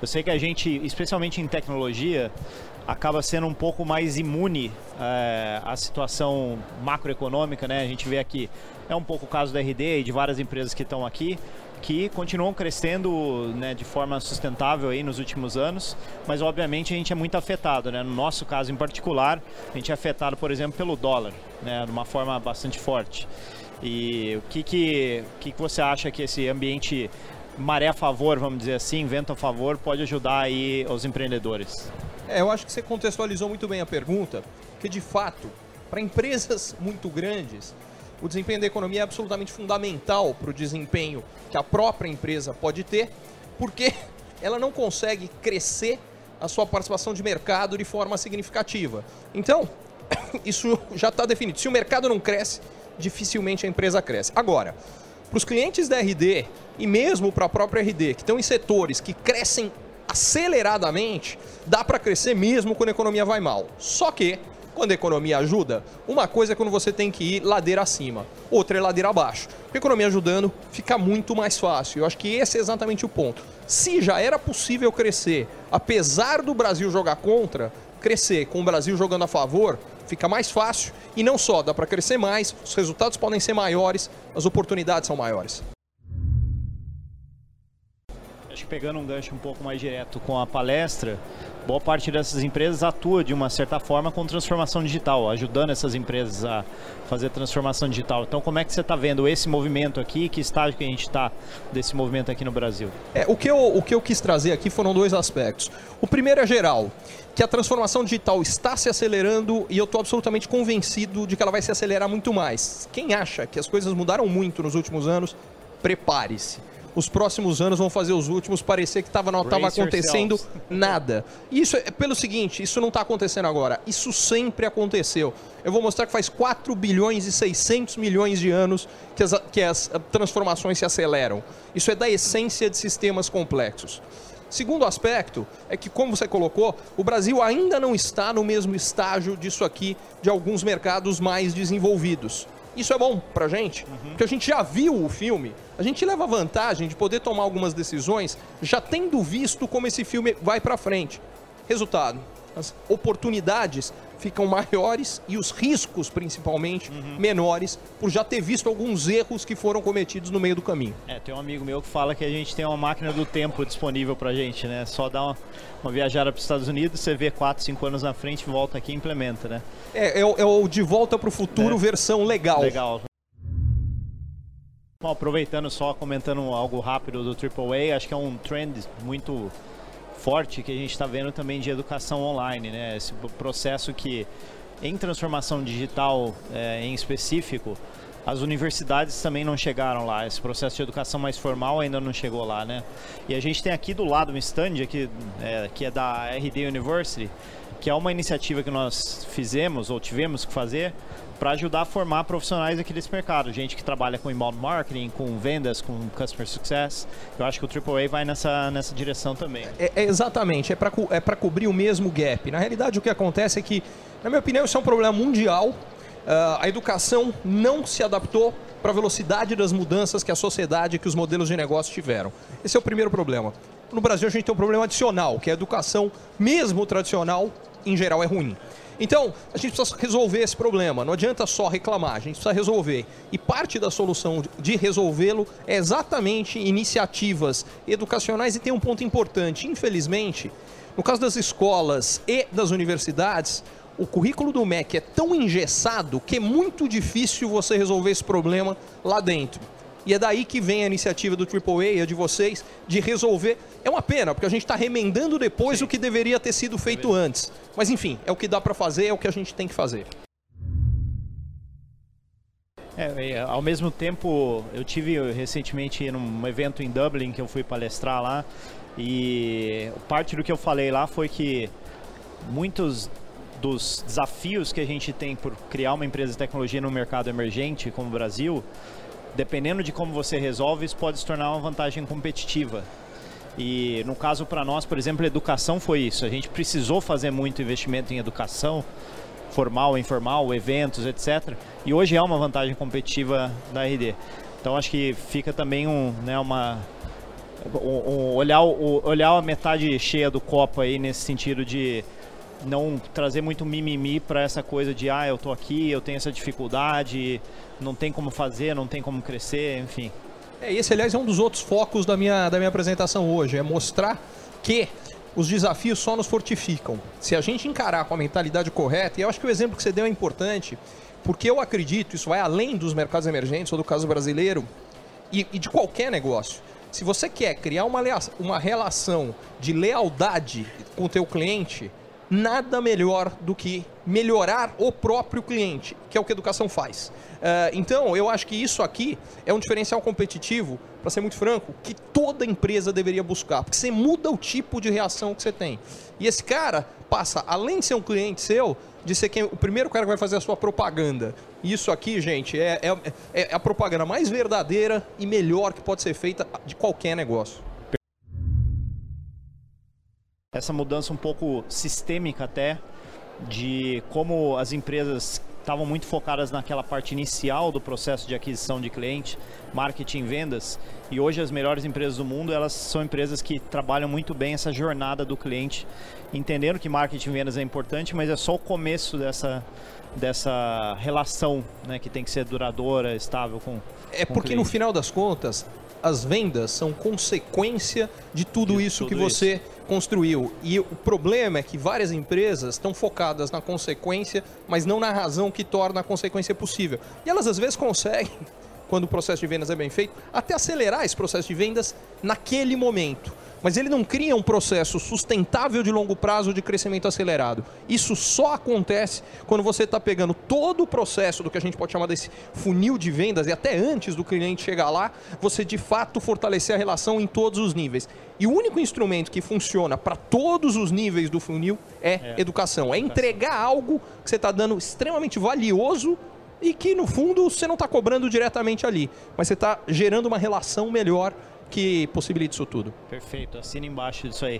Eu sei que a gente, especialmente em tecnologia, acaba sendo um pouco mais imune é, à situação macroeconômica, né? A gente vê aqui, é um pouco o caso da RD e de várias empresas que estão aqui, que continuam crescendo né, de forma sustentável aí nos últimos anos, mas obviamente a gente é muito afetado, né? No nosso caso em particular, a gente é afetado, por exemplo, pelo dólar, né? De uma forma bastante forte. E o que que, que, que você acha que esse ambiente maré a favor, vamos dizer assim, vento a favor, pode ajudar aí os empreendedores? É, eu acho que você contextualizou muito bem a pergunta, que de fato, para empresas muito grandes, o desempenho da economia é absolutamente fundamental para o desempenho que a própria empresa pode ter, porque ela não consegue crescer a sua participação de mercado de forma significativa. Então, isso já está definido. Se o mercado não cresce, dificilmente a empresa cresce. Agora, para os clientes da RD e mesmo para a própria RD, que estão em setores que crescem aceleradamente, dá para crescer mesmo quando a economia vai mal. Só que, quando a economia ajuda, uma coisa é quando você tem que ir ladeira acima, outra é ladeira abaixo. Com a economia ajudando, fica muito mais fácil. Eu acho que esse é exatamente o ponto. Se já era possível crescer, apesar do Brasil jogar contra, crescer com o Brasil jogando a favor, fica mais fácil e não só, dá para crescer mais, os resultados podem ser maiores, as oportunidades são maiores. Acho que pegando um gancho um pouco mais direto com a palestra, boa parte dessas empresas atua de uma certa forma com transformação digital, ajudando essas empresas a fazer transformação digital. Então, como é que você está vendo esse movimento aqui? Que estágio que a gente está desse movimento aqui no Brasil? É, o, que eu, o que eu quis trazer aqui foram dois aspectos. O primeiro é geral, que a transformação digital está se acelerando e eu estou absolutamente convencido de que ela vai se acelerar muito mais. Quem acha que as coisas mudaram muito nos últimos anos, prepare-se os próximos anos vão fazer os últimos parecer que tava, não estava acontecendo yourselves. nada. Isso é pelo seguinte, isso não está acontecendo agora, isso sempre aconteceu. Eu vou mostrar que faz 4 bilhões e 600 milhões de anos que as, que as transformações se aceleram. Isso é da essência de sistemas complexos. Segundo aspecto é que, como você colocou, o Brasil ainda não está no mesmo estágio disso aqui de alguns mercados mais desenvolvidos. Isso é bom pra gente, uhum. porque a gente já viu o filme, a gente leva vantagem de poder tomar algumas decisões já tendo visto como esse filme vai pra frente. Resultado, as oportunidades ficam maiores e os riscos, principalmente, uhum. menores, por já ter visto alguns erros que foram cometidos no meio do caminho. É, tem um amigo meu que fala que a gente tem uma máquina do tempo disponível pra gente, né? Só dá uma, uma viajada para os Estados Unidos, você vê 4, 5 anos na frente, volta aqui e implementa, né? É, é, o, é o De Volta para o Futuro é. versão legal. Legal. Bom, aproveitando só, comentando algo rápido do AAA, acho que é um trend muito forte que a gente está vendo também de educação online, né? Esse processo que, em transformação digital é, em específico, as universidades também não chegaram lá. Esse processo de educação mais formal ainda não chegou lá, né? E a gente tem aqui do lado um stand aqui, é, que é da RD University, que é uma iniciativa que nós fizemos ou tivemos que fazer para ajudar a formar profissionais aqui desse mercado. Gente que trabalha com inbound marketing, com vendas, com customer success. Eu acho que o AAA vai nessa, nessa direção também. É, é exatamente, é para é cobrir o mesmo gap. Na realidade, o que acontece é que, na minha opinião, isso é um problema mundial. Uh, a educação não se adaptou para a velocidade das mudanças que a sociedade, que os modelos de negócio tiveram. Esse é o primeiro problema. No Brasil, a gente tem um problema adicional, que é a educação, mesmo tradicional, em geral, é ruim. Então, a gente precisa resolver esse problema. Não adianta só reclamar, a gente precisa resolver. E parte da solução de resolvê-lo é exatamente iniciativas educacionais. E tem um ponto importante: infelizmente, no caso das escolas e das universidades, o currículo do MEC é tão engessado que é muito difícil você resolver esse problema lá dentro. E é daí que vem a iniciativa do AAA, a de vocês, de resolver. É uma pena, porque a gente está remendando depois Sim. o que deveria ter sido feito antes. Mas enfim, é o que dá para fazer, é o que a gente tem que fazer. É, ao mesmo tempo, eu tive recentemente num evento em Dublin que eu fui palestrar lá e parte do que eu falei lá foi que muitos dos desafios que a gente tem por criar uma empresa de tecnologia no mercado emergente como o Brasil dependendo de como você resolve, isso pode se tornar uma vantagem competitiva. E no caso para nós, por exemplo, educação foi isso. A gente precisou fazer muito investimento em educação, formal, informal, eventos, etc. E hoje é uma vantagem competitiva da RD. Então acho que fica também um, né, uma um, olhar, o, olhar a metade cheia do copo aí nesse sentido de não trazer muito mimimi para essa coisa de ah, eu tô aqui, eu tenho essa dificuldade, não tem como fazer, não tem como crescer, enfim. É, esse, aliás, é um dos outros focos da minha, da minha apresentação hoje, é mostrar que os desafios só nos fortificam. Se a gente encarar com a mentalidade correta, e eu acho que o exemplo que você deu é importante, porque eu acredito, isso vai além dos mercados emergentes ou do caso brasileiro, e, e de qualquer negócio. Se você quer criar uma, uma relação de lealdade com o teu cliente, nada melhor do que melhorar o próprio cliente, que é o que a educação faz. Uh, então, eu acho que isso aqui é um diferencial competitivo, para ser muito franco, que toda empresa deveria buscar, porque você muda o tipo de reação que você tem. E esse cara passa, além de ser um cliente seu, de ser quem, o primeiro cara que vai fazer a sua propaganda. Isso aqui, gente, é, é, é a propaganda mais verdadeira e melhor que pode ser feita de qualquer negócio essa mudança um pouco sistêmica até de como as empresas estavam muito focadas naquela parte inicial do processo de aquisição de cliente, marketing, vendas, e hoje as melhores empresas do mundo, elas são empresas que trabalham muito bem essa jornada do cliente, entendendo que marketing e vendas é importante, mas é só o começo dessa dessa relação, né, que tem que ser duradoura, estável com É com porque no final das contas, as vendas são consequência de tudo de isso tudo que você isso. Construiu. E o problema é que várias empresas estão focadas na consequência, mas não na razão que torna a consequência possível. E elas às vezes conseguem, quando o processo de vendas é bem feito, até acelerar esse processo de vendas naquele momento mas ele não cria um processo sustentável de longo prazo de crescimento acelerado. Isso só acontece quando você está pegando todo o processo do que a gente pode chamar desse funil de vendas e até antes do cliente chegar lá, você de fato fortalecer a relação em todos os níveis. E o único instrumento que funciona para todos os níveis do funil é, é. educação. É entregar algo que você está dando extremamente valioso e que no fundo você não está cobrando diretamente ali, mas você está gerando uma relação melhor que possibilite isso tudo. Perfeito, assina embaixo disso aí.